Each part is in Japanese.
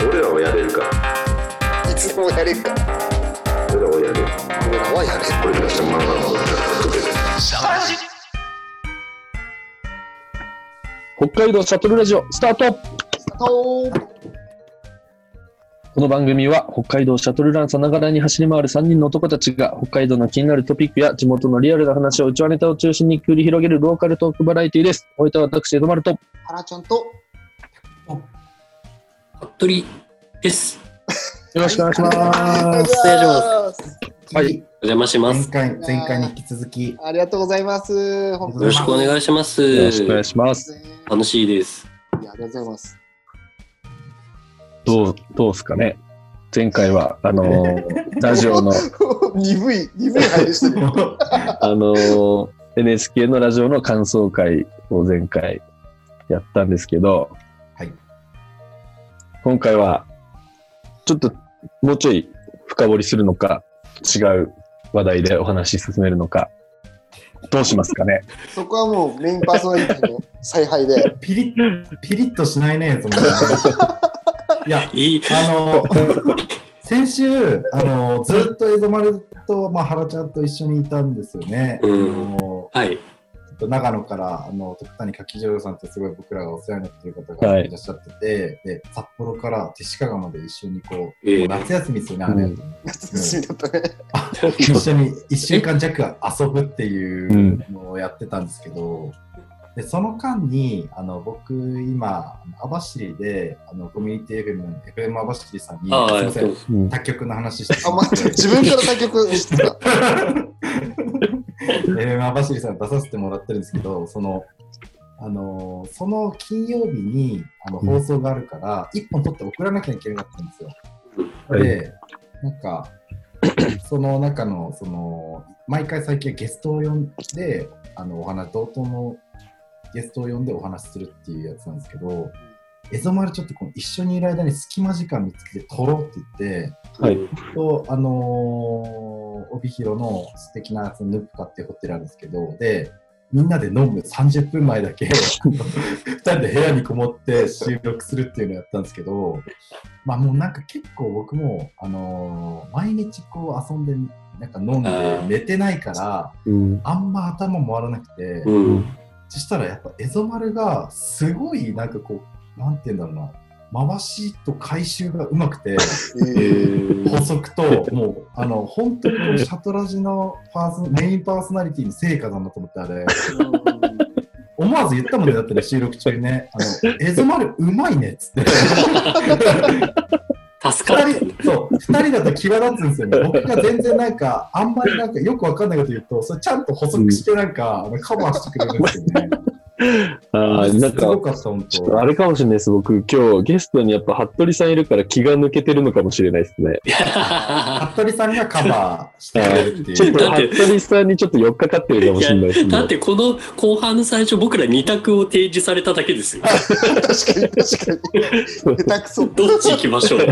俺らはやれるか。らいつでもやれるか。ら俺らはやれる。俺らはやれる。俺たまんまのことで北海道シャトルラジオスタート。とこの番組は北海道シャトルランさながらに走り回る3人の男たちが北海道の気になるトピックや地元のリアルな話を内輪ネタを中心に繰り広げるローカルトークバラエティです。おいては私、江戸丸と。原ちゃんと服部です。よろしくお願いします。お願いしますはい。お邪魔します。前回、前回に引き続き、ありがとうございますよろしくお願いします。よろしくお願いします。楽しいです。ありがとうございますどう、どうですかね前回は、あのー ラジオの、鈍い鈍い入りしてるよ あのー NHK のラジオの感想会を前回やったんですけど、はい。今回は、ちょっともうちょい深掘りするのか、違う話題でお話し進めるのか、どうしますかね？そこはもうメインパーソナリティの采配で ピリッ、ピリッとしないね、その。いや、いい。あの、先週、あの、ずっと江戸丸と、まあ、原ちゃんと一緒にいたんですよね。うんあのはい。長野から、あの、徳谷柿城さんってすごい僕らがお世話になっている方がい。らっしゃってて、で、札幌から手鹿川まで一緒にこう、ええもう夏休みですよね、あれ。うん。夏休みだったね。一緒に1週間弱遊ぶっていうのをやってたんですけど、でその間にあの僕今網走であのコミュニティ FM, FM 網走さんにああ、すいませんうん。他局の話して。しあ、ま自分から対局してた。FM 網走さん出させてもらってるんですけどそのあのその金曜日にあの放送があるから、1本取って送らなきゃいけなかったんですよ。はい。で、なんか、その中の、その、毎回最近はゲストを呼んで、あの、お話、同等のゲストを呼んでお話しするっていうやつなんですけど、エゾマルちょっとこの一緒にいる間に隙間時間見つけて撮ろうって言って、はい。と、あのー帯広の素敵なそのヌップカっていうホテルあるんですけど、で、みんなで飲む30分前だけ、2人で部屋にこもって収録するっていうのをやったんですけど、まあもうなんか結構僕も、あのー毎日こう遊んで、なんか飲んで寝てないから、うん。あんま頭回らなくて、うん。そしたらやっぱエゾ丸がすごいなんかこう、なんて言うんだろうな、回しと回収がうまくて、えー。補足と、もう、あの、本当にシャトラジのパーソメインパーソナリティの成果だなと思って、あれ、思わず言ったもんね、だってね、収録中にね、あの、エゾマルうまいねっつって。助かる。そう、二人だと際立つんですよね。僕が全然なんか、あんまりなんかよくわかんないこと言うと、それちゃんと補足してなんか、あのカバーしてくれるんですよね。ああ、なんか。あれかもしれないです。僕、今日ゲストにやっぱ服部さんいるから気が抜けてるのかもしれないですね。服部さんがカバーしてるっていう。ちょっと服部さんにちょっと寄っかかってるかもしれないですね。だってこの後半の最初僕ら二択を提示されただけですよ。確かに確かに下手くそどっち行きましょう？う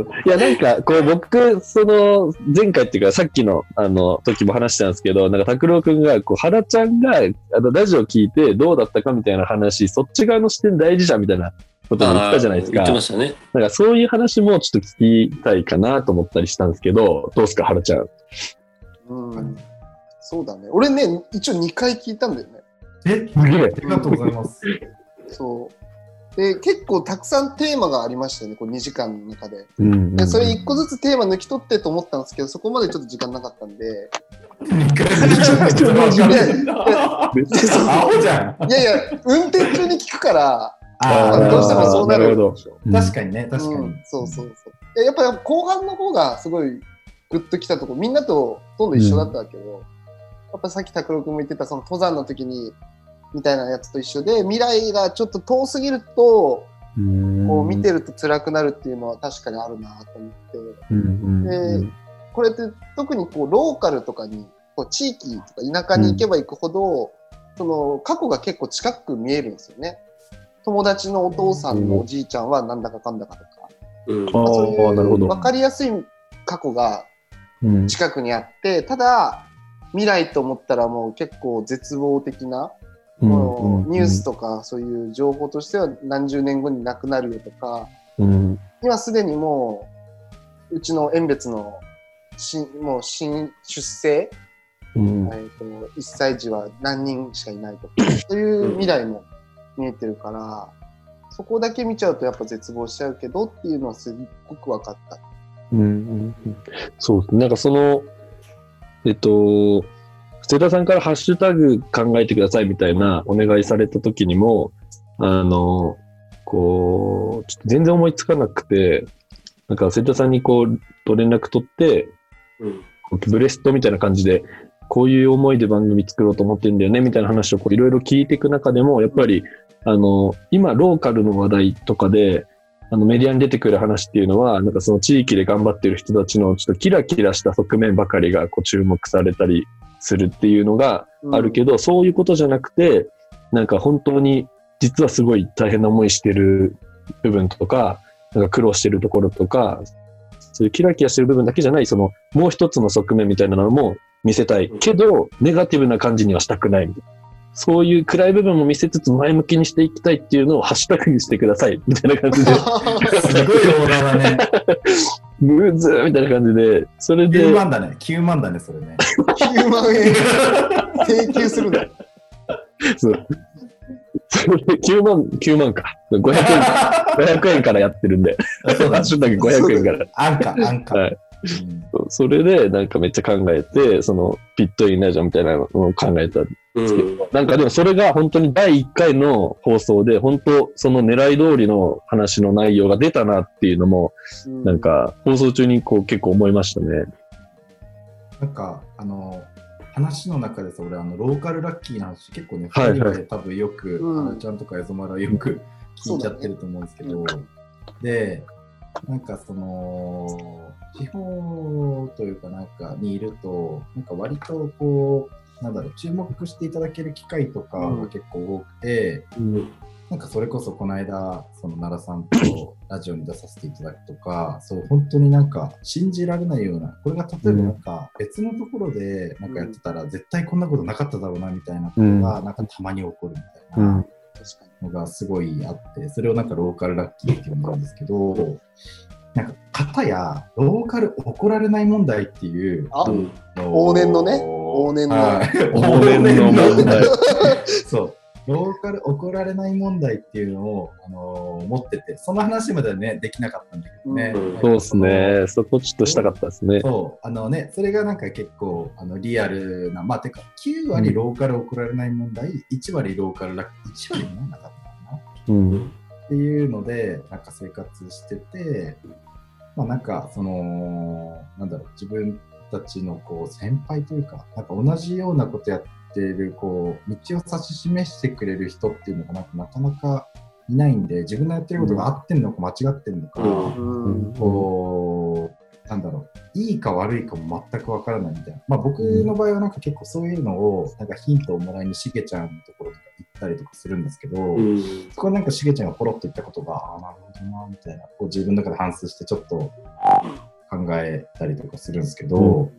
んいや、なんか、こう、僕、その、前回っていうか、さっきの、あの、時も話したんですけど、なんか、拓郎くんが、こう、原ちゃんが、あの、ラジオ聞いて、どうだったかみたいな話、そっち側の視点大事じゃん、みたいなことも言ったじゃないですか言って。ましたね。なんか、そういう話もちょっと聞きたいかなと思ったりしたんですけど、どうですか、原ちゃん。うんそうだね俺ね一応2回聞いたんだよねえ、すげえありがとうございます。そうで結構たくさんテーマがありましたよねこう2時間の中で。うんうんでそれ1個ずつテーマ抜き取ってと思ったんですけどそこまでちょっと時間なかったんで。青 じゃん。いやいや運転中に聞くからあーどうしてもそうなる確かにね、確かに。うん、そうそうそう。いややっぱり後半の方がすごいグッときたとこみんなとほとんど一緒だったけど、やっぱさっき拓郎君も言ってたその登山の時にみたいなやつと一緒で未来がちょっと遠すぎるとうんこう見てると辛くなるっていうのは確かにあるなと思ってうんうんうんでこれって特にこうローカルとかにこう地域とか田舎に行けば行くほど、その過去が結構近く見えるんですよね。友達のお父さんのおじいちゃんはなんだかかんだかとか、うん。ああ、なるほど。分かりやすい過去がうん近くにあってただ未来と思ったらもう結構絶望的なもうニュースとかそういう情報としては何十年後になくなるよとか、うん。今すでにもう、うちの園別の新もう新出生、うん。えー、と1歳児は何人しかいないとか、そういう未来も見えてるから、そこだけ見ちゃうとやっぱ絶望しちゃうけどっていうのはすっごく分かった。うんうんうんそうですね。なんかその、えっと、瀬田さんからハッシュタグ考えてくださいみたいなお願いされた時にも、あの、こう、ちょっと全然思いつかなくて、なんか瀬田さんにこう、と連絡取って、うん。ブレストみたいな感じで、こういう思いで番組作ろうと思ってんだよね、みたいな話をこういろいろ聞いていく中でも、やっぱり、あの、今、ローカルの話題とかで、あのメディアに出てくる話っていうのは、なんかその地域で頑張ってる人たちのちょっとキラキラした側面ばかりがこう注目されたりするっていうのがあるけど、そういうことじゃなくて、なんか本当に実はすごい大変な思いしてる部分とか、なんか苦労してるところとか、そういうキラキラしてる部分だけじゃない、そのもう一つの側面みたいなのも見せたいけど、ネガティブな感じにはしたくないみたいな。そういう暗い部分も見せつつ前向きにしていきたいっていうのをハッシュタグにしてくださいみたいな感じで、すごいオーダーだね。ムーズーみたいな感じで、それで9、万だね。9万だね、それね。9万円請求するの。そうそれで9万、9万か。500円、500円からやってるんで、そうだハッ。シュタグ500円から。安価、安価。はいうん。そうそれで、なんかめっちゃ考えて、その、ピットインラジオみたいなのを考えた。うん。なんかでもそれが本当に第1回の放送で、本当その狙い通りの話の内容が出たなっていうのも、うん。なんか放送中にこう結構思いましたね。なんか、あの、話の中でさ、俺、あの、ローカルラッキーな話、結構ね、はいはい。二人で多分よく、うん。あらちゃんとかエゾマラはよく聞いちゃってると思うんですけど、で、なんかその、地方というかなんかにいると、なんか割とこう、なんだろう、注目していただける機会とかが結構多くて、なんかそれこそこの間、その奈良さんとラジオに出させていただくとか、そう本当になんか信じられないような、これが例えばなんか別のところでなんかやってたら絶対こんなことなかっただろうなみたいなことがなんかたまに起こるみたいな確かに。のがすごいあって、それをなんかローカルラッキーって呼んでるんですけど、なんか片やローカル怒られない問題っていう、あうん往年のね？往年のはい 往年の問題。そう。ローカル怒られない問題っていうのを、あのー持ってて、その話まではね、できなかったんだけどね。うんそうですね。そこちょっとしたかったですね。そう、あのね、それがなんか結構あのリアルな、まあ、てか、9割ローカル怒られない問題、1割ローカルラッキー、1割もなかったかなうん。っていうので、なんか生活してて、まあなんか、その、なんだろう、自分たちのこう先輩というか、なんか同じようなことやってる、こう、道を指し示してくれる人っていうのがなんかなかなかいないんで、自分のやってることが合ってんのか間違ってんのか、うんうん。こう、なんだろう、いいか悪いかも全くわからないみたいな。まあ僕の場合はなんか結構そういうのを、なんかヒントをもらいにしげちゃんのところとかたりとかするんですけど、うん。そこはなんかしげちゃんがポロッと言ったことが、ああ、なるほどな、みたいな、こう自分の中で反芻してちょっと考えたりとかするんですけど、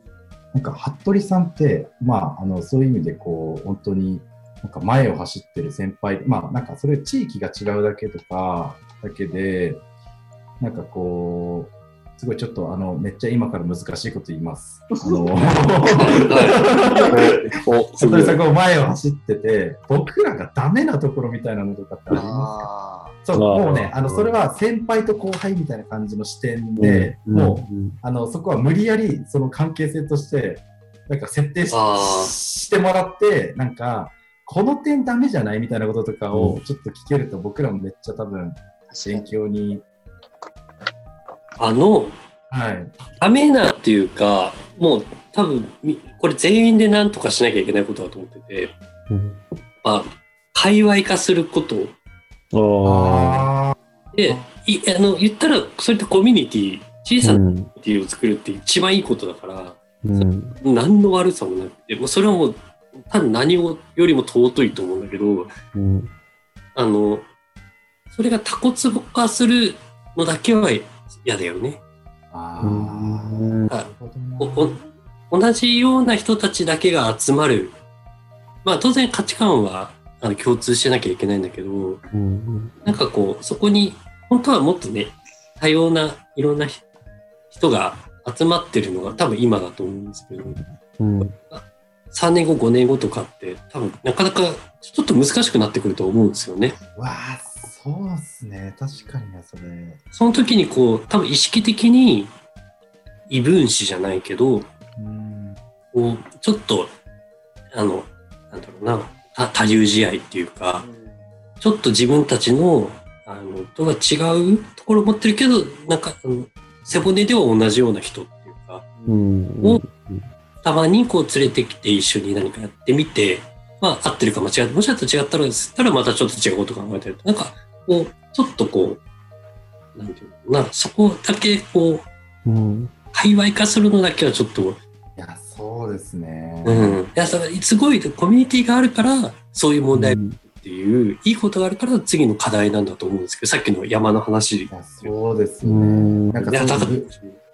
なんか服部さんって、まあ、あのそういう意味でこう、本当になんか前を走ってる先輩、まあなんかそれ地域が違うだけとか、だけで、なんかこう、すごいちょっとあの、めっちゃ今から難しいこと言います。あの、さんが前を走ってて、僕らがダメなところみたいなのとかってありますか？あそう、もうね、あの、それは先輩と後輩みたいな感じの視点で、もう、あの、そこは無理やり、その関係性として、なんか設定してもらって、なんか、この点ダメじゃないみたいなこととかをちょっと聞けると、僕らもめっちゃ多分、勉強に、あの、はい。ダメなっていうか、もう多分、みこれ全員で何とかしなきゃいけないことだと思ってて、うんまあ、界隈化することああで、いあの、言ったら、それってコミュニティ、小あ。さなうんコミュニティを作るって一番いいことだから、うん。何の悪さもなくて、もうそれはもう、多分何をよりも尊いと思うんだけど、うん。あの、それがタコツボ化するのだけは嫌だよね。あうー。んなるほどなおお同じような人たちだけが集まる。まあ当然価値観はあの共通してなきゃいけないんだけど、うんなんかこう、そこに、本当はもっとね、多様ないろんなひ人が集まってるのが多分今だと思うんですけど、うん3年後、5年後とかって多分なかなかちょっと難しくなってくると思うんですよね。わあ、そうっすね。確かにね、それ。その時にこう、多分意識的に異分子じゃないけど、うん。こう、ちょっと、あの、なんだろうな、た多流試合っていうか、ちょっと自分たちの、あの、とは違うところを持ってるけど、なんか、あの背骨では同じような人っていうか、うんをたまにこう連れてきて一緒に何かやってみて、まあ合ってるか間違って、もしあと違ったらですったらまたちょっと違うこと考えてる。なんか、こう、ちょっとこう、なんていうのかな、そこだけこう、うん界隈化するのだけはちょっと、いや、そうですね。うん。いや、だからすごいコミュニティがあるから、そういう問題っていう、いいことがあるから次の課題なんだと思うんですけど、さっきの山の話いやそうですようんね。なんか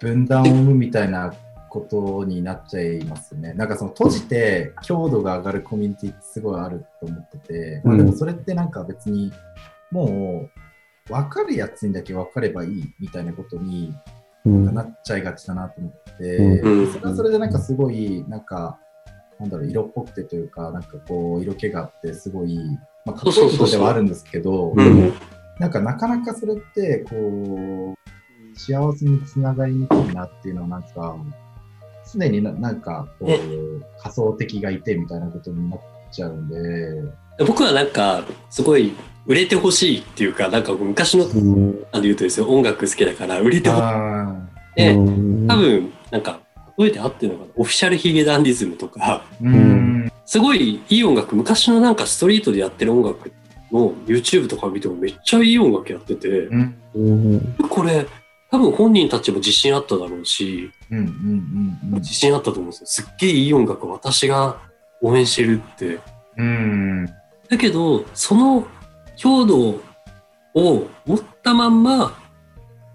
分断を生むみたいなことになっちゃいますね。なんかその閉じて強度が上がるコミュニティってすごいあると思ってて、まあ、でもそれってなんか別にもう分かるやつにだけ分かればいいみたいなことにうん。なっちゃいがちだなと思って、うん。それはそれでなんかすごいなんかなんだろう色っぽくてというかなんかこう色気があってすごい、まあ、かっこいいことではあるんですけど、うん。なんかなかなかそれってこう幸せにつながりにくいなっていうのはなんか常にななんかこえ。う仮想的がいてみたいなことになっちゃうんで、僕はなんか、すごい売れてほしいっていうか、なんか昔の、うん。なんで言うとですよ、音楽好きだから売れてほしい。あで、うん。多分、なんか、例えて合ってるのかな、オフィシャルヒゲダンディズムとか、すごいいい音楽、昔のなんかストリートでやってる音楽の YouTube とか見てもめっちゃいい音楽やってて、これ、多分本人たちも自信あっただろうし、うんうんうんうん自信あったと思うんですよ。すっげえいい音楽私が応援してるって。うん。だけど、その強度を持ったまんま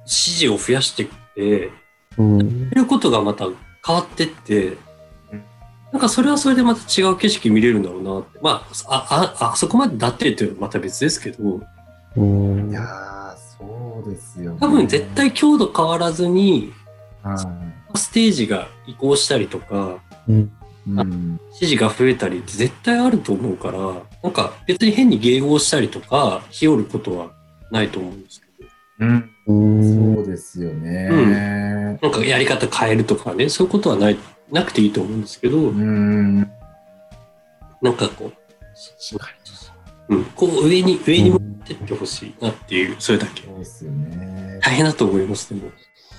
支持を増やしていって、うん。やることがまた変わってってうん、なんかそれはそれでまた違う景色見れるんだろうなって。まあ、あ、あ、あそこまでだってっていうのはまた別ですけど、うん。いやーそうですよね。多分絶対強度変わらずに、はステージが移行したりとか、うん。いうん。支持が増えたりって絶対あると思うから、なんか別に変に迎合したりとか、日和ることはないと思うんですけど、うんうんそうですよね。なんかやり方変えるとかね、そういうことはない、なくていいと思うんですけど、うんなんかこう、うん、こう上に、上に持ってってほしいなっていう、それだけ。そうですよね。大変だと思います、でも。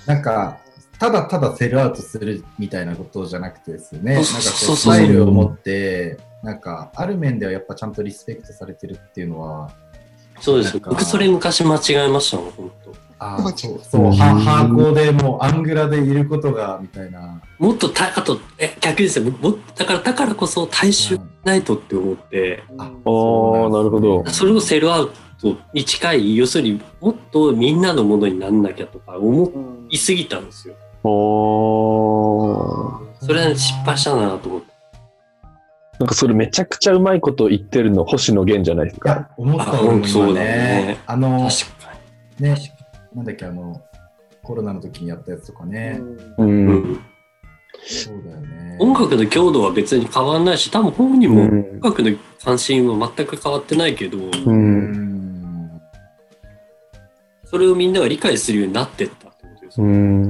なんか、ただただセルアウトするみたいなことじゃなくてですよね。なんかこうそうそうスタイルを持って、なんか、ある面ではやっぱちゃんとリスペクトされてるっていうのは、そうです僕それ昔間違えましたもん、本当あそうそう、はハーコでもうアングラでいることが、みたいな。もっとた、あと、え、逆ですよ。もだから、だからこそ大衆はいないとって思って、あああ、なるほど。それをセルアウトに近い、要するにもっとみんなのものになんなきゃとか思うんいすぎたんですよ。おーそれは失敗したなと思って。なんかそれめちゃくちゃうまいこと言ってるの星野源じゃないですか。いや、思ったのも今あそうだねね。あの、確かね、なんだっけ、あの、コロナの時にやったやつとかね。う。んん。そうだよね。音楽の強度は別に変わんないし、多分本人も音楽の関心は全く変わってないけど、う。うんん。それをみんなが理解するようになってったってことですよ。うん。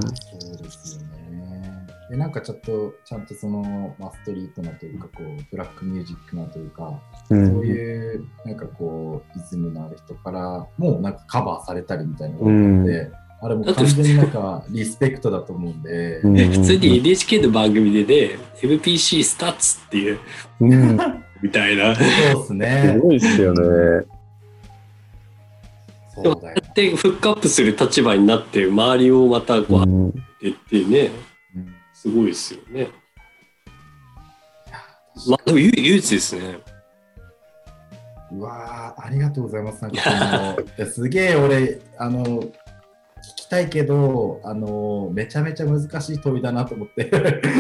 でなんかちょっと、ちゃんとその、まあ、ストリートなというか、こう、ブラックミュージックなというか、う。そうんいう、なんかこう、リズムのある人からも、なんかカバーされたりみたいなのがあって、あれもう完全になんかリスペクトだと思うんで、うんえ普通に NHK の番組でね、MPC スタッツっていう、うん。みたいな。そうですねす。ごいっすよね。そうだよ。で、フックアップする立場になって、周りをまたこう、当うんててってね、うんすごいですよね。まあ、でも唯唯一ですね。うわーありがとうございます。なんかその いやすげえ俺、あの、聞きたいけど、あのめちゃめちゃ難しい問いだなと思って。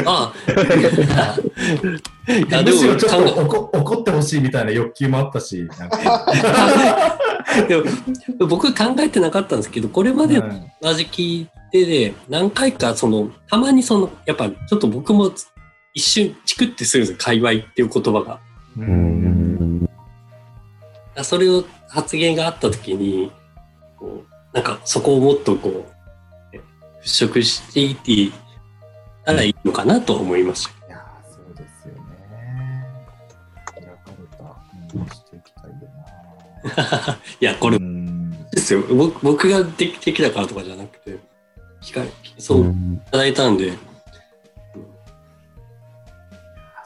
ああ。いや、でむしろも、ちょっと考怒怒ってほしいみたいな欲求もあったし、なんか。え でも僕考えてなかったんですけど、これまでうん同じ聞いてで、何回か、その、たまにその、やっぱ、ちょっと僕も一瞬、チクってするんですよ、界隈っていう言葉が。ううんん。それを発言があった時に、こうなんかそこをもっとこう、え払拭していってたらいいのかなと思いました。いやーそうですよね。開かれたものにしていきたいよな。いや、これうんですよ。僕僕ができたからとかじゃなくて、聞かそういただいたんで、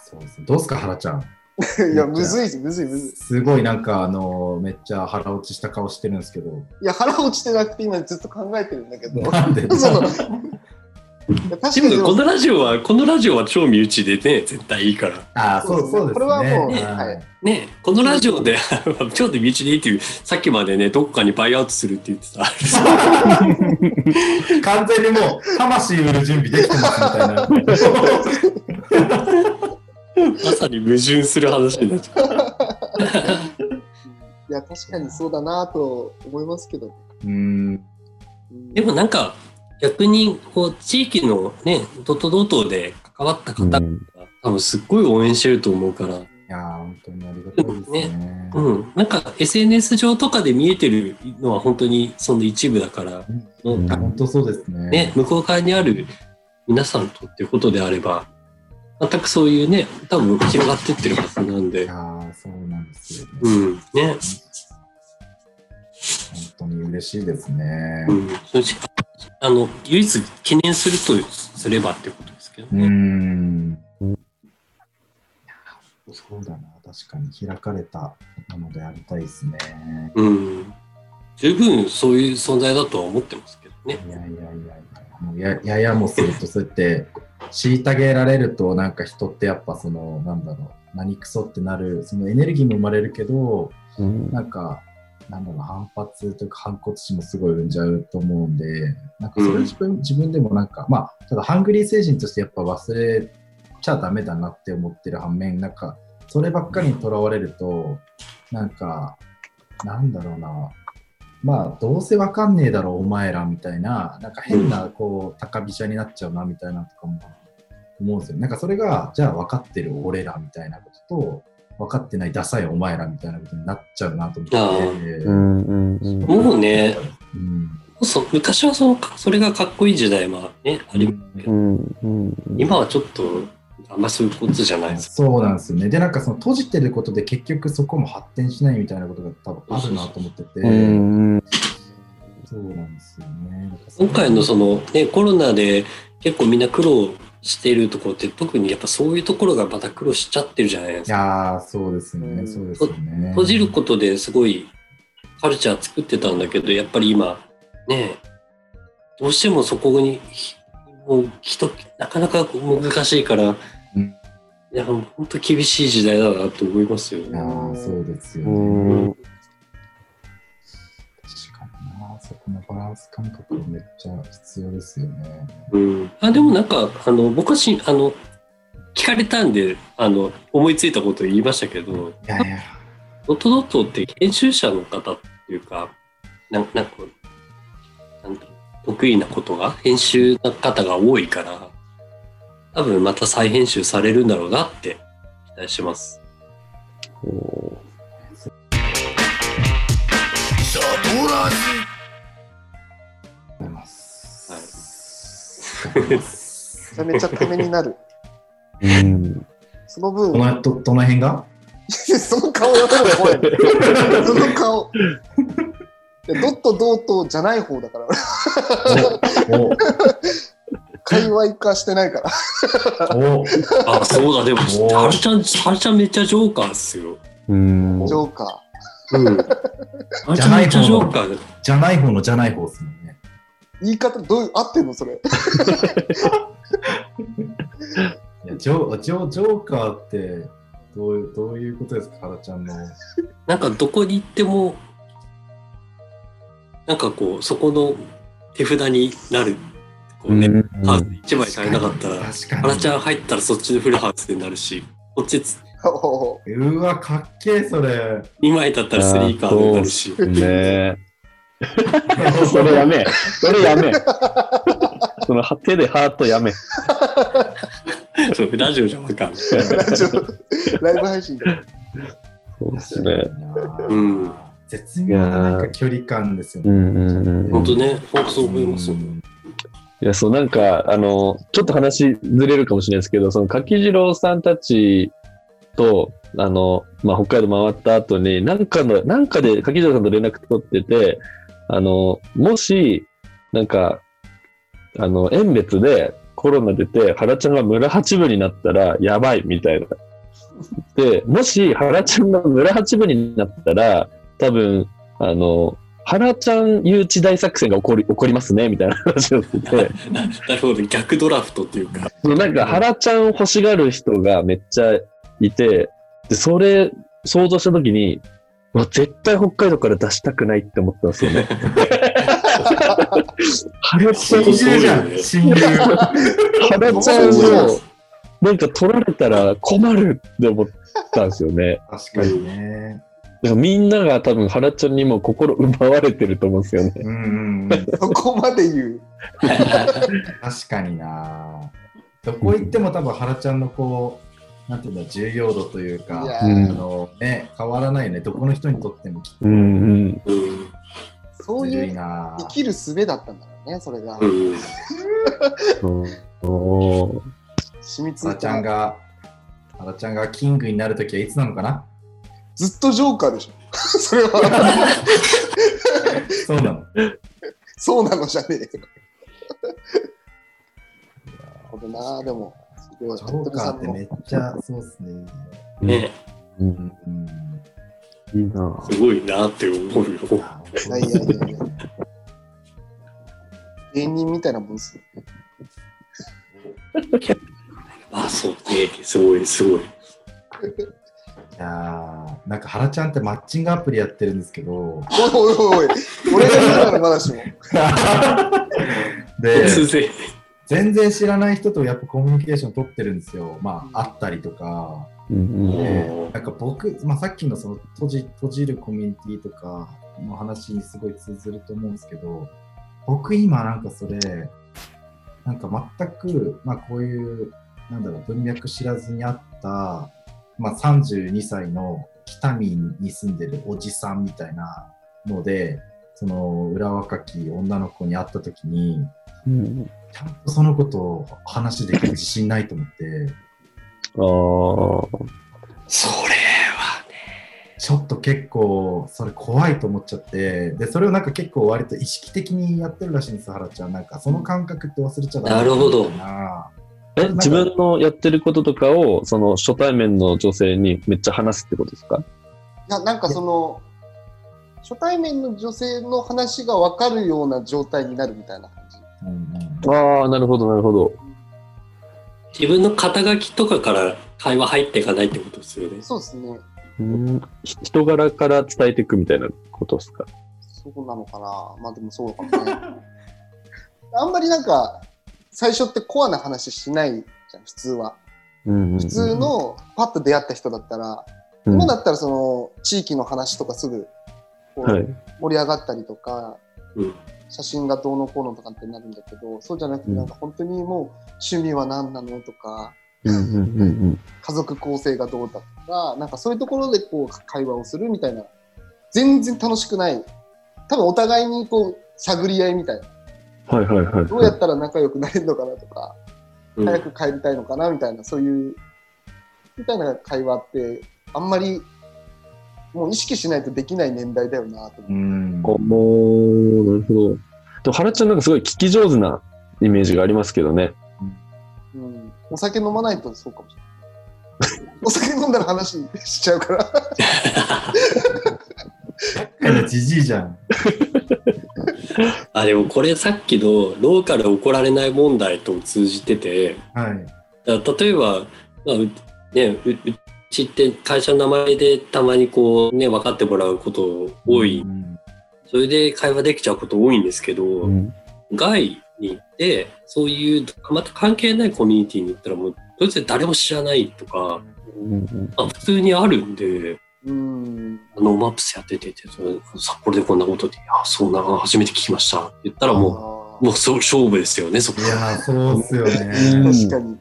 そうですね。どうすか、原ちゃん。いや、むずいむずい、むずい。すごいなんか、あのめっちゃ腹落ちした顔してるんですけど。いや、腹落ちてなくて今ずっと考えてるんだけど。なんで？そのいや確かでにでももこのラジオは、このラジオは超身内でね、絶対いいから。ああ、そうそうですね。これはもうはいはいね、このラジオで 超身内でいいっていう、さっきまでね、どっかにバイアウトするって言ってた。完全にもう、魂売る準備できてますみたいな。まさに矛盾する話になっちゃう。いや、確かにそうだなと思いますけど。うん。うんでもなんか逆にこう地域のねドトドトで関わった方が多分すっごい応援してると思うから、いやー、本当にありがたいですね。うん、なんか SNS 上とかで見えてるのは本当にその一部だから、うん。本当そうですね。ね、向こう側にある皆さんとっていうことであれば全くそういうね多分広がってってるはずなんで。いや、ーそうなんですよね。うん。ね。本当に嬉しいですね。う。ん、あの唯一懸念するとすればっていうことですけどうね。ん。そうだな、確かに開かれたものでありたいですね。うん、十分そういう存在だとは思ってますけどね。いやいやいやいや、もうやややもすると、そうやって、虐げられると、なんか人ってやっぱその、なんだろう、何クソってなる、そのエネルギーも生まれるけど、うんなんか、なんだろう、反発というか反骨心もすごい生んじゃうと思うんで、なんかそれ自分,、自分でもなんか、まあ、ただハングリー精神としてやっぱ忘れちゃダメだなって思ってる反面、なんか、そればっかりにとらわれると、なんか、なんだろうな、まあ、どうせわかんねえだろ、お前らみたいな、なんか変な、こう、高飛車になっちゃうな、みたいなとかも思うんですよ。なんかそれが、じゃあ分かってる俺らみたいなことと、分かってないダサいお前らみたいなことになっちゃうなと思って。あうんうんうん。もうね、うん。そう昔はそのそれがかっこいい時代もね、ありますけど、うんうん今はちょっとあんまそういうことじゃない。です。そうなんですよね。で、なんかその閉じてることで結局そこも発展しないみたいなことが多分あるなと思ってて、うんそうなんですよね。今回のその、ね、コロナで結構みんな苦労してるところって特にやっぱそういうところがまた苦労しちゃってるじゃないですいか。やー、そうですね。うんそうですよね。閉じることですごいカルチャー作ってたんだけどやっぱり今ねどうしてもそこにひもう人なかなか難しいから、うんいや本当厳しい時代だなと思いますよね。いやーそうですようね。そこのバランス感覚めっちゃ必要ですよね。うん、あでもなんかあの僕はしあの聞かれたんであの思いついたことを言いましたけどいやいや。ドットドットって編集者の方っていうかなんなんかなん得意なことが編集の方が多いから多分また再編集されるんだろうなって期待してます。あり めちゃめちゃためになる。うんその分ど、のどどの辺が？その顔やめろよ、怖い。その顔。ドットドートじゃない方だから、お界隈化してないから。おおあそうだでもおーはるちゃんはるちゃんめっちゃジョーカーっすよ。うんジョーカうん。はるちゃんめっちゃジョーカーでじゃない方のじゃない方ですね。ー。言い方、どういう、合ってんのそれ。いやジョジョジョーカーってどういうどういうことですか、原ちゃんの。なんかどこに行ってもなんかこうそこの手札になる。こうね、うんハウス1枚足りなかったら。原ちゃん入ったらそっちのフルハウスになるし、こっちおうわ、かっけえ、それ。2枚だったら3カードになるし。ね それやめ。それやめ。その手でハートやめ。そうラジオじゃわかラジオライブ配信で。そうですね。うん。絶妙ななんか距離感ですよね。うんうんうん本当ね、本当そう思いますよ。うんいや、そう、なんか、あの、ちょっと話ずれるかもしれないですけど、その柿次郎さんたちと、あの、まあ、北海道回った後に、なんかの、なんかで柿次郎さんと連絡取ってて、あの、もし、なんか、あの、遠別でコロナ出て、原ちゃんが村八分になったら、やばい、みたいな。で、もし、原ちゃんが村八分になったら、多分、あの、原ちゃん誘致大作戦が起こり、起こりますね、みたいな 話をしてて、ななるほど、逆ドラフトっていうか。なんか、原ちゃん欲しがる人がめっちゃいて、で、それ、想像したとき絶対北海道から出したくないって思ったんですよね。原ちゃん親友じゃん、親友。原ちゃんを、なんか取られたら困るって思ったんですよね。確かにね。だからみんなが多分原ちゃんにも心奪われてると思うんですよね。うんうんうん。そこまで言う。確かにな。どこ行っても多分原ちゃんのこう、なんていうんだ、重要度といういか、やあうんのね、変わらないよね。どこの人にとってもきっとうんうん。うん。そういいうな。生きる術だったんだろうね、それが。おー染みつちゃんた。が、原ちゃんがキングになるときはいつなのかな？ずっとジョーカーでしょ。それは、そうなの。そうなのじゃねえよ。なるほどな、でも。すごい。ジョーカーってめっちゃそうっすね。ね、うんうんうん。いいなすごいなって思うよ。あいやいやいやいや。芸人みたいなもんっすよ。あ、そうね。すごい、すごい。いやーなんか原ちゃんってマッチングアプリやってるんですけど、おいおいおい俺が言うならまだしも。で、突然。全然知らない人とやっぱコミュニケーション取ってるんですよ。まあ、会ったりとか。うんうんでなんか僕、まあ、さっきのその閉じ閉じるコミュニティとかの話にすごい通ずると思うんですけど、僕今なんかそれ、なんか全く、まあこういう、なんだろう、文脈知らずにあった、まあ32歳の北見に住んでるおじさんみたいなので、その裏若き女の子に会った時に、うんちゃんとそのことを話できる自信ないと思って、あー。それはね。ちょっと結構それ怖いと思っちゃって、で、それをなんか結構割と意識的にやってるらしいんです、原ちゃん。なんかその感覚って忘れちゃダメな。るほど。え、自分のやってることとかを、その初対面の女性にめっちゃ話すってことですか？いや、なんかその、初対面の女性の話が分かるような状態になるみたいなああ、なるほど、なるほど。自分の肩書きとかから会話入っていかないってことですよね。そうですね。うんひ人柄から伝えていくみたいなことですか？そうなのかな？まあでもそうかもね。あんまりなんか、最初ってコアな話しないじゃん、普通は。普普通、のパッと出会った人だったら、うん今だったらその地域の話とかすぐ。盛り上がったりとか、うん。写真がどうのこうのとかってなるんだけど、そうじゃなくてうんなんか本当にもう趣味は何なのとか、うんうんうん家族構成がどうだとか、なんかそういうところでこう会話をするみたいな、全然楽しくない。多分お互いにこう探り合いみたいな。うん。はいはいはい。どうやったら仲良くなれるのかなとか、うん早く帰りたいのかなみたいな、そういう、みたいな会話って、あんまり、もう意識しないとできない年代だよなと思う。うんなるほど。でも、原ちゃんなんかすごい聞き上手なイメージがありますけどね。うん、お酒飲まないとそうかもしれない。お酒飲んだら話しちゃうから。じじいじゃん。あ、でもこれさっきのローカル怒られない問題と通じてて、はい。だ例えば、まあうね、ううちって会社の名前でたまにこうね、分かってもらうこと多い。うんそれで会話できちゃうこと多いんですけど、うん。外に行って、そういう、また関係ないコミュニティに行ったらもう、どいつ誰も知らないとか、うんあ普通にあるんで、うん。ノーマップスやってて、札幌でこんなことで、あ、そうな、初めて聞きましたって言ったらももう、もうそう勝負ですよね、そこ。いいやー、そうっすようんね。確かに。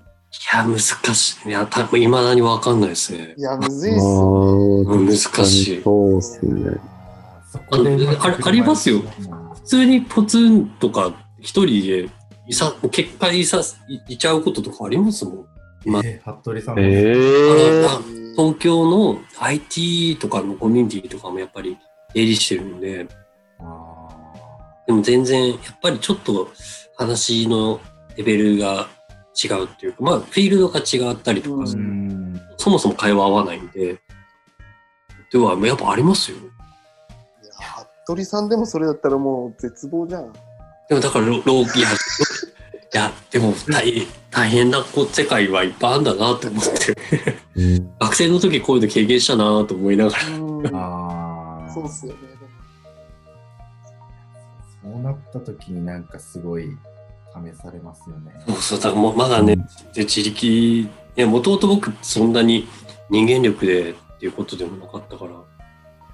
や、難しい。いや、た未だにわかんないですねい。や、むずいっあすよ。ー難しいそうっすね。あれありますよ普通にポツンとか、一人で、いさ、結果いさ、いいちゃうこととかありますもん。今えー、服部さんも。ええあ東京の IT とかのコミュニティとかもやっぱり出入りしてるんで、あでも全然、やっぱりちょっと話のレベルが違うっていうか、まあ、フィールドが違ったりとか。そもそも会話合わないんで、では、やっぱありますよ。いや、服部さんでもそれだったらもう絶望じゃん。でもだから、ろろいや、いや、でも大大変なこう世界はいっぱいあるんだなって思って、うん学生の時こういうの経験したなと思いながら、うん。ああ。そうっすよね。そうなった時になんかすごい試されますよね。そうそう、だからもうまだね、で自力、ね、もともと僕そんなに人間力でっていうことでもなかったから、だか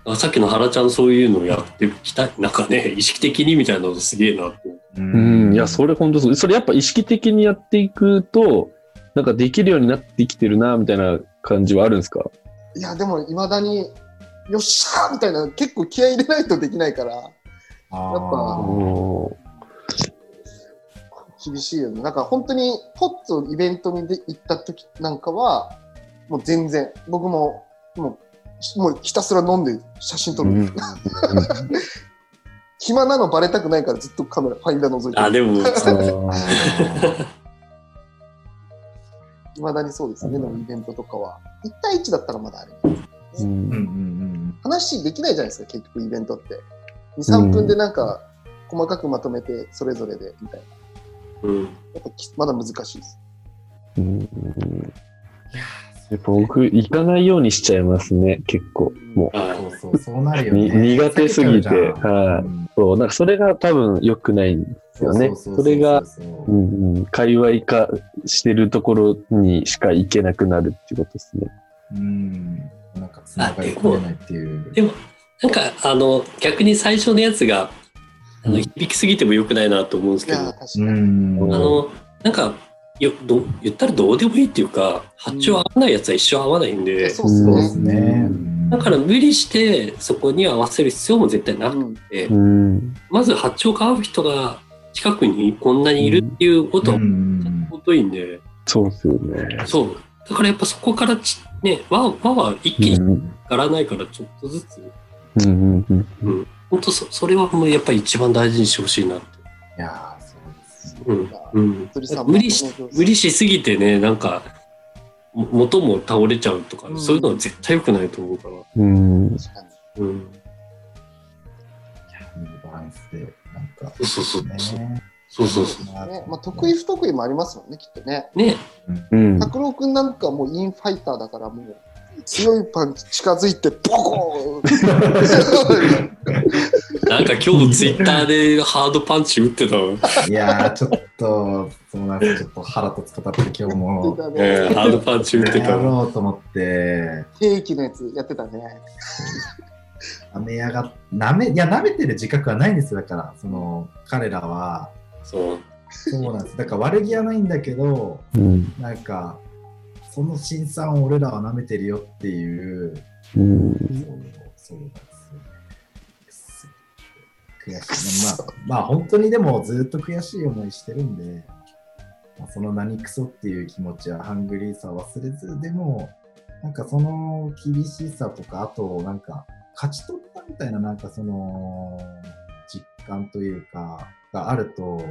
らさっきの原ちゃんそういうのをやってきた、なんかね、意識的にみたいなのすげえなって。ううん、いや、それ本当そう。それやっぱ意識的にやっていくと、なんかできるようになってきてるな、みたいな感じはあるんですか？いや、でも、いまだに、よっしゃーみたいな、結構気合い入れないとできないから、あやっぱ厳しいよね。なんか本当に、ポッとイベントにで行った時なんかは、もう全然、僕も、もう、もうひたすら飲んで写真撮る。うん 暇なのバレたくないからずっとカメラ、ファインダー覗いてあ、る。でも、いまだにそうですね、でもイベントとかは。1対1だったらまだあれ。うんうんうんうん話できないじゃないですか、結局イベントって。2、3分でなんか、細かくまとめて、それぞれで、みたいな。うん。やっぱきまだ難しいです。うんやっぱ僕、行かないようにしちゃいますね、結構。もあそうそう、そうなるよね。苦手すぎて。はい。うんそう、なんかそれが多分良くないんですよね。うううそれが、そううんうん、界隈化してるところにしか行けなくなるっていうことですね。うん。なんかつながりきれないっていう。でも、なんか、あの、逆に最初のやつが、あの、うん響きすぎても良くないなと思うんですけど、あの、なんか、よど言ったらどうでもいいっていうか、発注合わないやつは一生合わないんで、そうです。ね。うん。だから無理してそこに合わせる必要も絶対なくて、うん。まず発注が合う人が近くにこんなにいるっていうことはうん。うん本当いいんで、そうですよね。そう。だからやっぱそこからち、ね、輪輪は一気にうん。上がらないからちょっとずつ、うんうん。うん本当そそれはもうやっぱり一番大事にしてほしいなって。いやーそうですね。うんうん無理し無理しすぎてね、なんか、も元も倒れちゃうとか、うんそういうのは絶対良くないと思うから。うん。確かに。うん。いいバランスで、なんか。そうそうそう。ね。そうそうそう。ねまあ、得意不得意もありますもんね、きっとね。ね、うん。拓郎くんなんかもうインファイターだから、もう強いパンチ近づいて、ボコーンなんか今日ツイッターでハードパンチ打ってたわ。いやー、ちょっと、そうなんですちょっと腹立つことあって、今日も。えーハードパンチ打ってたやわ。ろうと思って、ケーキのやつやってたね。舐めやが舐め、いや、舐めてる自覚はないんですよ。だから、その、彼らは、そう。そうなんです。だから悪気はないんだけど、うん。なんか、その辛酸を俺らは舐めてるよっていう、うん。そうそうなんですよね。悔しいな。まあ、まあ、本当にでもずっと悔しい思いしてるんで、まあ、その何クソっていう気持ちはハングリーさを忘れず、でも、なんかその厳しさとか、あとなんか勝ち取ったみたいな、なんかその実感というか、があると、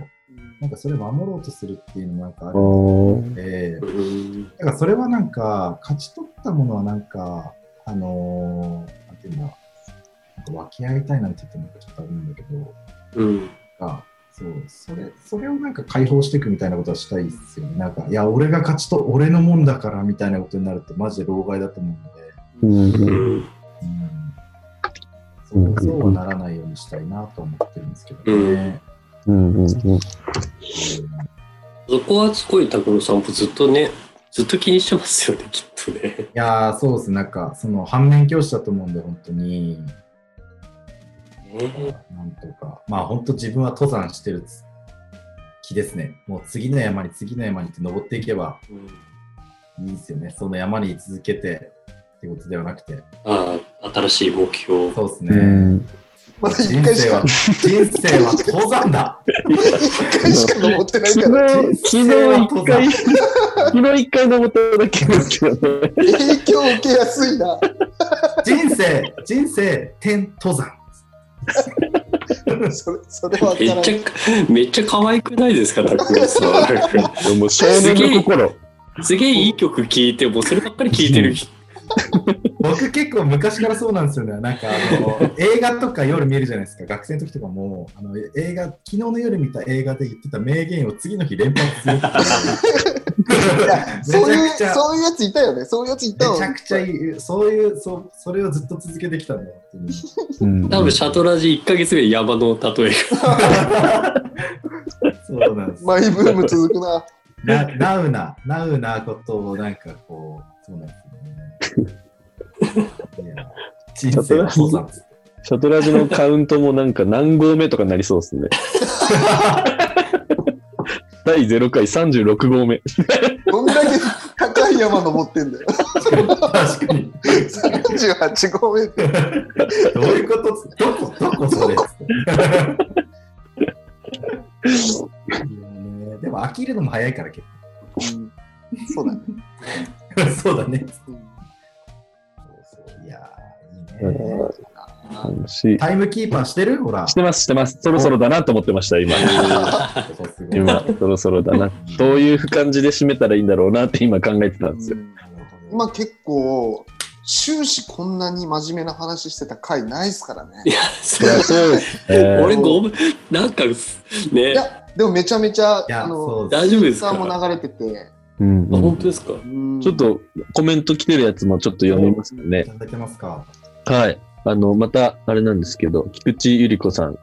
なんかそれ守ろうとするっていうのもなんかあるので、うん。だからそれはなんか、勝ち取ったものはなんか、あのーなんていうんだ、なんか分け合いたいなんて言ってもちょっとあるんだけど、うん。がそうそれそれをなんか解放していくみたいなことはしたいですよね。なんか、いや、俺が勝ちと、俺のもんだからみたいなことになると、マジで老害だと思うんで、うん。うん。うん、そうそうはならないようにしたいなと思ってるんですけどね。うんうんうんうん。そこはすごい拓郎さんもずっとね、ずっと気にしてますよね、きっとね。いや、そうです。なん。か、その反面教師だと思うん。で、本当に。なんとか。まあ、本当自分は登山してる気ですね。もう次の山に次の山にって登っていけばいいですよね。その山に続けてってことではなくて。ああ、新しい目標。そうですね。んま人回しか生は、、人生は登山だ一回しか登ってない昨から、日、昨日一回、昨日一回登っただけですけどね。影響受けやすいな。人生、人生、天登山。それ、それはめっちゃ、めっちゃ可愛くないですか、拓郎さん。もう少年の心。すげえいい曲聴いて、もうそればっかり聴いてる人。僕結構昔からそうなんですよね。なんかあの映画とか夜見るじゃないですか。学生の時とかもあの映画、昨日の夜見た映画で言ってた名言を次の日連発するそういう、そういうやついたよね。そういうやついたわめちゃくちゃいい。そういう、そうそれをずっと続けてきたんだよ。本当にうん多分シャトラジ1ヶ月目山の例え そうなんです。マイブーム続くな。なナウな、ナウなことをなんかこう、そうなんです人生は登山です。シャトラジのカウントもなんか何号目とかになりそうですね。第0回36号目。どんだけ高い山登ってんだよ。確かに。38合目って。どういうこと？どこ、どこそれ？でも飽きるのも早いから結うんそうだね。構。そうだね。タイムキーパーしてる？ほら。してます、してます。そろそろだなと思ってました、今。今、そろそろだな。どういう感じで締めたらいいんだろうなって今考えてたんですよ。今結構、終始こんなに真面目な話してた回ないっすからねい。や、そうです。え ー俺ごめん、なんか、いね、や、でもめちゃめちゃ、あの、大丈夫ですか？も流れてて、うんあ本当ですか？うんちょっとコメント来てるやつもちょっと読みますねい。ただけますか？はい。あの、また、あれなんですけど、菊池ゆり子さん、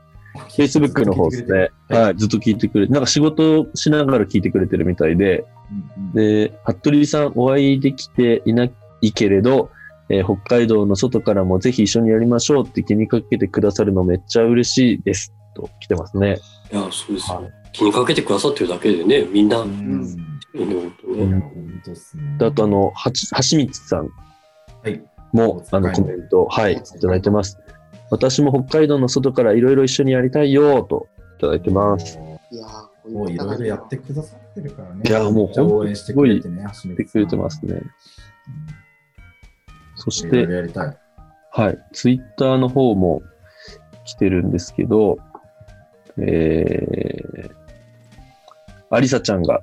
Facebook の方ですね。はい。ずっと聞いてくれて、なんか仕事しながら聞いてくれてるみたいで、うんうんで、服部さんお会いできていないけれど、えー北海道の外からもぜひ一緒にやりましょうって気にかけてくださるのめっちゃ嬉しいです。と来てますね。いや、そうですよ。気にかけてくださってるだけでね、みんな、ういんいね、本当ね。いや、本当っすね。であと、あの、はち、はしみつさんはい。も、あの、コメント、はい、いただいてます。私も北海道の外からいろいろ一緒にやりたいよ、といただいてます。いやもういろいろやってくださってるからね。いやもうめっちゃ応援してくれてね、やってくれてますね。そしいろいて、ろやりたい。はい、ツイッターの方も来てるんですけど、えー、アリサちゃんが、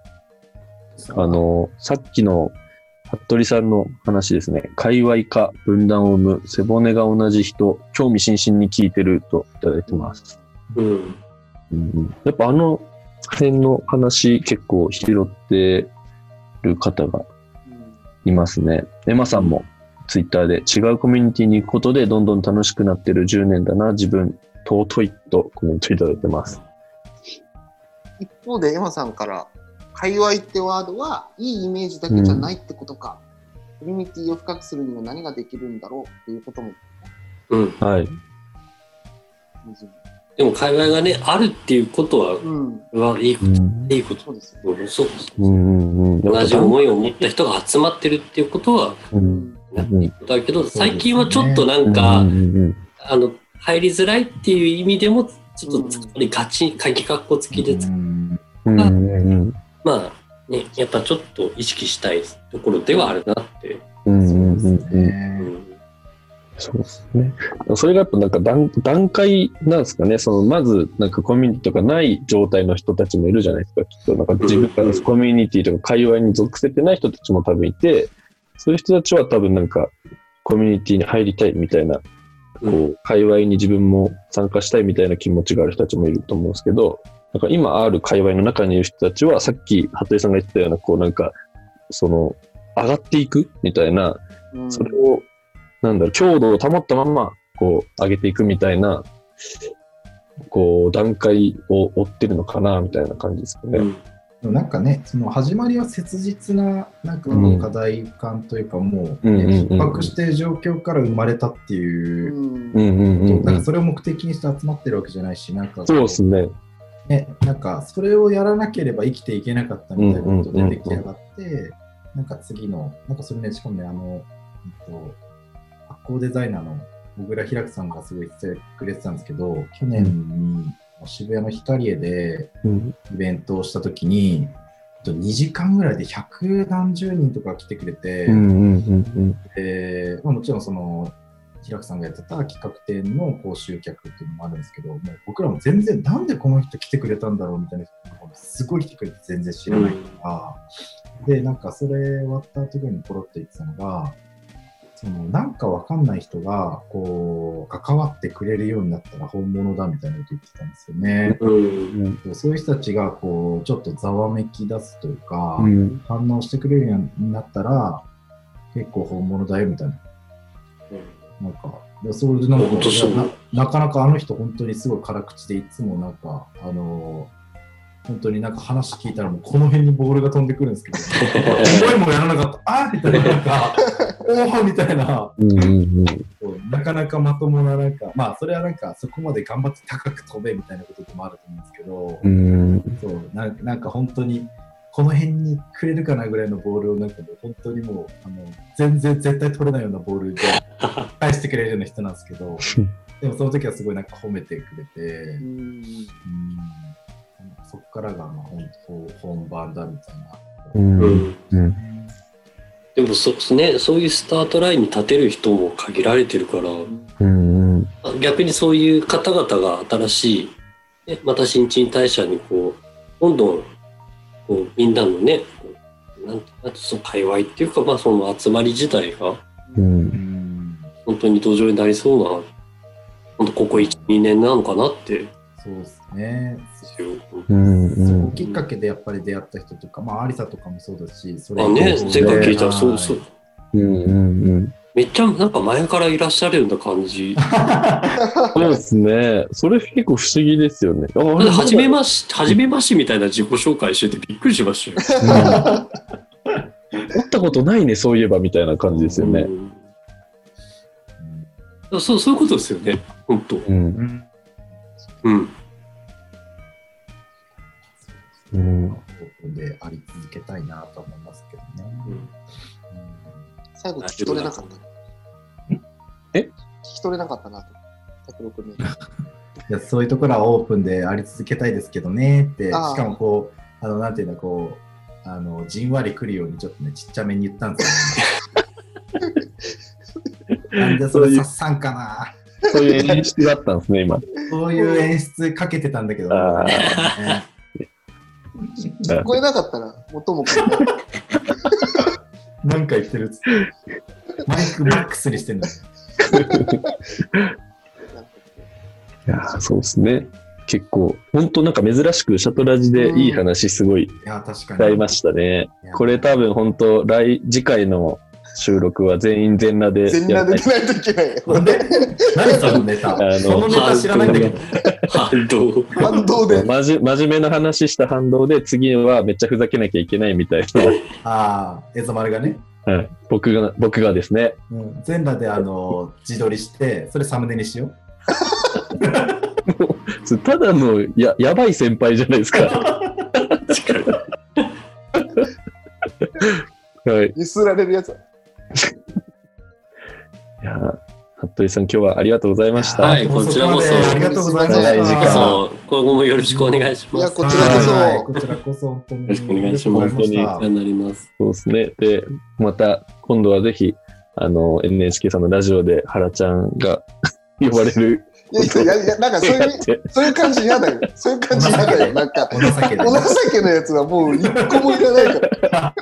あの、さっきの服部さんの話ですね。界隈か分断を生む背骨が同じ人、興味津々に聞いてるといただいてます。うん。うんうん、やっぱあの辺の話結構拾ってる方がいますね。エマさんもツイッターで違うコミュニティに行くことでどんどん楽しくなってる10年だな、自分尊いとコメントいただいてます。一方で、エマさんから、界隈ってワードはいいイメージだけじゃないってことか。コミュニティを深くするには何ができるんだろうっていうことも、うん。はい。でも、界隈がね、あるっていうことは、うん、はいいこうん。と、いいこと。そうですよ。うんそう。うんうんうん。同じ思いを持った人が集まってるっていうことは、うん。うん。だけど、最近はちょっとなんか、うんうんあの、入りづらいっていう意味でも、ちょっと、やっぱりガチ、鍵かっこつきで、うん。うんうんうんまあ、ね、やっぱちょっと意識したいところではあるなって。うんうんうんうん。そうですね。それがやっぱなんか段段階なんですかね。そのまずなんかコミュニティとかない状態の人たちもいるじゃないですか。きっとなんか自分からうんコミュニティとか界隈に属せてない人たちも多分いて、そういう人たちは多分なんかコミュニティに入りたいみたいな、こうう、界隈に自分も参加したいみたいな気持ちがある人たちもいると思うんですけど、なんか今ある界隈の中にいる人たちはさっき服部さんが言ってたような、こうなんか、その、上がっていくみたいな、うんそれを、なんだろう、強度を保ったまま、こう、上げていくみたいなこう、段階を追ってるのかな、みたいな感じですかね。うんなんかね、その始まりは切実ななんかうん課題感というか、もう、うんうんうんしている状況から生まれたっていうう、んうんうんうんうんなんか。それを目的にして集まってるわけじゃないし、なんかこそうですね。ね、なんかそれをやらなければ生きていけなかったみたいなことで出来上がって、なんか次の、なんかそれね、しかもね、あの、えっと、発行デザイナーの小倉開さんがすごい言ってくれてたんですけど、去年に渋谷のヒカリエでうん。イベントをしたときに、えっと2時間ぐらいで百何十人とか来てくれて、うんうんうん。でまあ、もちろんその平久さんがやってた企画展のこう集客っていうのもあるんですけどもう僕らも全然なんでこの人来てくれたんだろうみたいな人がすごい来てくれて全然知らないから、でなんかそれ終わった後ぐらいにポロッと言ってたのがそのなんかわかんない人がこう関わってくれるようになったら本物だみたいなこと言ってたんですよね。うんうん。そういう人たちがこうちょっとざわめき出すというか、うん。反応してくれるようになったら結構本物だよみたいななんか、でそういうなんかななかなかあの人、本当にすごい辛口で、いつもなんか、あのー本当になんか話聞いたら、もうこの辺にボールが飛んでくるんですけど、思いもやらなかった、あーみたいな、なんか、おーみたいな、なかなかまともな、なんか、まあ、それはなんか、そこまで頑張って高く飛べみたいなことでもあると思うんですけど、うん。そうなんかなんか本当に、この辺にくれるかなぐらいのボールをなんかもう本当にもうあの全然絶対取れないようなボールで返してくれるような人なんですけど でもその時はすごいなんか褒めてくれてうん。うん。そこからがまあ本当本番だみたいな。うん。でもそ,、ね、そういうスタートラインに立てる人も限られてるからうんうん。逆にそういう方々が新しい、ね、また新陳代謝にこうどんどんこうみんなのねなんなんてその界隈っていうか、まあ、その集まり自体がうん当に土壌になりそうな本当ここ12年なのかなってそうですね。うんうそこんきっかけでやっぱり出会った人とか、まあ、アリサとかもそうだし、それあね前回聞いたらはいそうそううんうんめっちゃなんか前からいらっしゃるような感じ。そうですね。それ結構不思議ですよね。あだって初めまし、初めましみたいな自己紹介しててびっくりしましたよ。うん 会ったことないね、そういえばみたいな感じですよね。うんそう、そういうことですよね。本当。うん。うんうん。うんオープンであり続けたいなと思いますけどね。うん最後聞き取れなかった。え？聞き取れなかったなと。拓郎君に。いやそういうところはオープンであり続けたいですけどねって、しかもこう、あのなんていうの、こう、あのじんわりくるようにちょっとね、ちっちゃめに言ったんですよ、ね。なんでそれさっさんかな。そういう演出だったんですね、今。そういう演出かけてたんだけど、聞こえなかったら、元も子も。なんか言ってるっつって。マイクマックスにしてんだよ。いやーそうですね。結構、本当なんか珍しくシャトラジでいい話すごいいや、確かに。使いましたね。これ多分本当来、次回の収録は全員全裸で全裸で出ないといけないよ。なんで何そのネタあのそのネタ知らないんだけど。反動。反動で。まじ真面目な話した反動で、次はめっちゃふざけなきゃいけないみたいああ、エゾマルがね。な。はい、僕が、僕がですね。うん、全裸であの自撮りして、それサムネにしよう。ただのややばい先輩じゃないですか。はい。ゆすられるやつ。いやー服部さん、今日はありがとうございました。はいこちらこそありがとうございました。今後もよろしくお願いしいや、ます。こちらこそ。はいこちらこそ本当によろしくお願いしますありがとうございましたお世話になります。そうですね。で、また、今度はぜひ、あの、NHK さんのラジオで原ちゃんが 呼ばれるいやいやいや、なんかそういう、そういう感じ嫌だよ。そういう感じ嫌だよ。なんか、お情けでお情けのやつはもう一個もいらないから。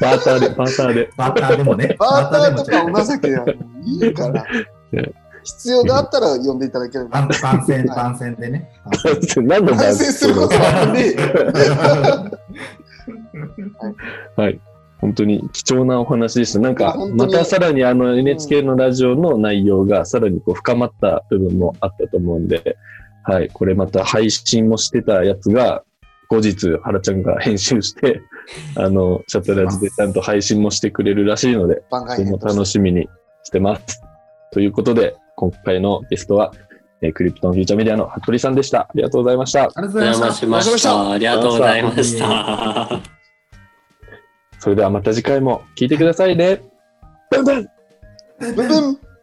バーターで、バーターで。バーターでもね。バーターとかお情けはもういいからね。必要があったら呼んでいただければ。番宣、番宣でね。何のダン反省することはねえ。はい。本当に貴重なお話でした。なんいやか、またさらにあの NHK のラジオの内容がさらにこう深まった部分もあったと思うんで、はい、これまた配信もしてたやつが、後日、原ちゃんが編集して、あの、シャトラジでちゃんと配信もしてくれるらしいので、として楽しみにしてます。ということで、今回のゲストは、えークリプトンフューチャーメディアの服部さんでした。ありがとうございました。ありがとうございまし。したました。ありがとうございました。それではまた次回も聞いてくださいね。ブンブンブンブン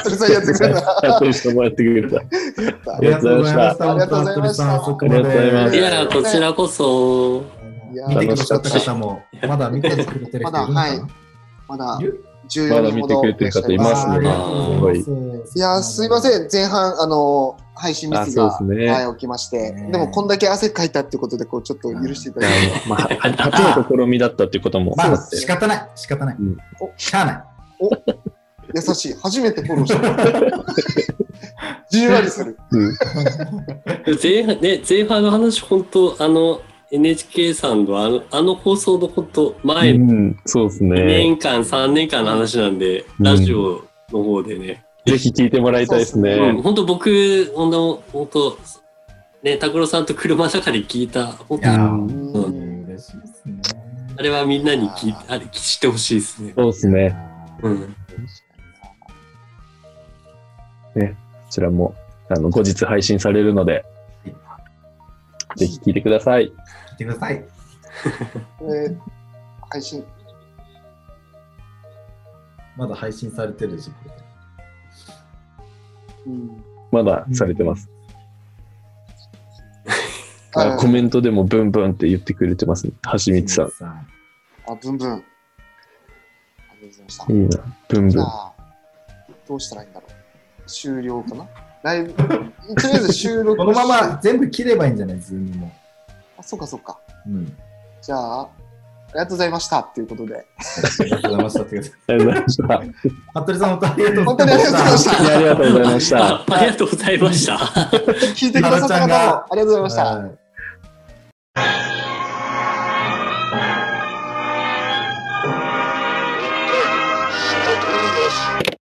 服部さんやってくれた。服部さんもやってくれた。ありがとうございました。ありがとうございましたありがとうございますいや、こちらこそ。いや見てくださった方も、まだ見てくれてる人いるのかな？まだはいまだいる14まだ見てくれてる方いますねいやーすいません、前半、あのー配信ミスが、あそうですねはい、起きまして、ねでも、こんだけ汗かいたってことで、こう、ちょっと許していただいて、まあ、は初の試みだったっていうこともあまあ、って仕方ない。仕方ないうん。しゃあない。優しい、初めてフォローした。じんわりする。うん前半、ね、前半の話、本当あの、NHK さんのあのあの放送の本当前のうん、そうです2ね。年間、3年間の話なんで、うんラジオの方でね。ぜひ聞いてもらいたいですうん、ね。本当僕、本当本当ね、拓郎さんと車の中で聞いた、本当うん嬉しいですね。あれはみんなに聞いあれ知ってほしいですね。そうですね。うん。こちらも、あの、後日配信されるので、ぜひ聞いてください。聞いてください。えー配信、まだ配信されてる時期。うんまだされてます。ああコメントでもブンブンって言ってくれてますね。はしみつさん。ん。あ、ブンブン。ありがとうございましたい。いな。ブンブン。どうしたらいいんだろう。終了かな？ライブ、とりあえず収録。このまま全部切ればいいんじゃない？ Zoom も。あ、そうかそうか。うん。じゃあ、ありがとうございましたっていうことで。ありがとうございましたってことで。ありがとうございました。服部さん、本当ありがとう本当にありがとうございましいやありがとうございました。あありがとうございました。聞いてくださった方もありがとうございました。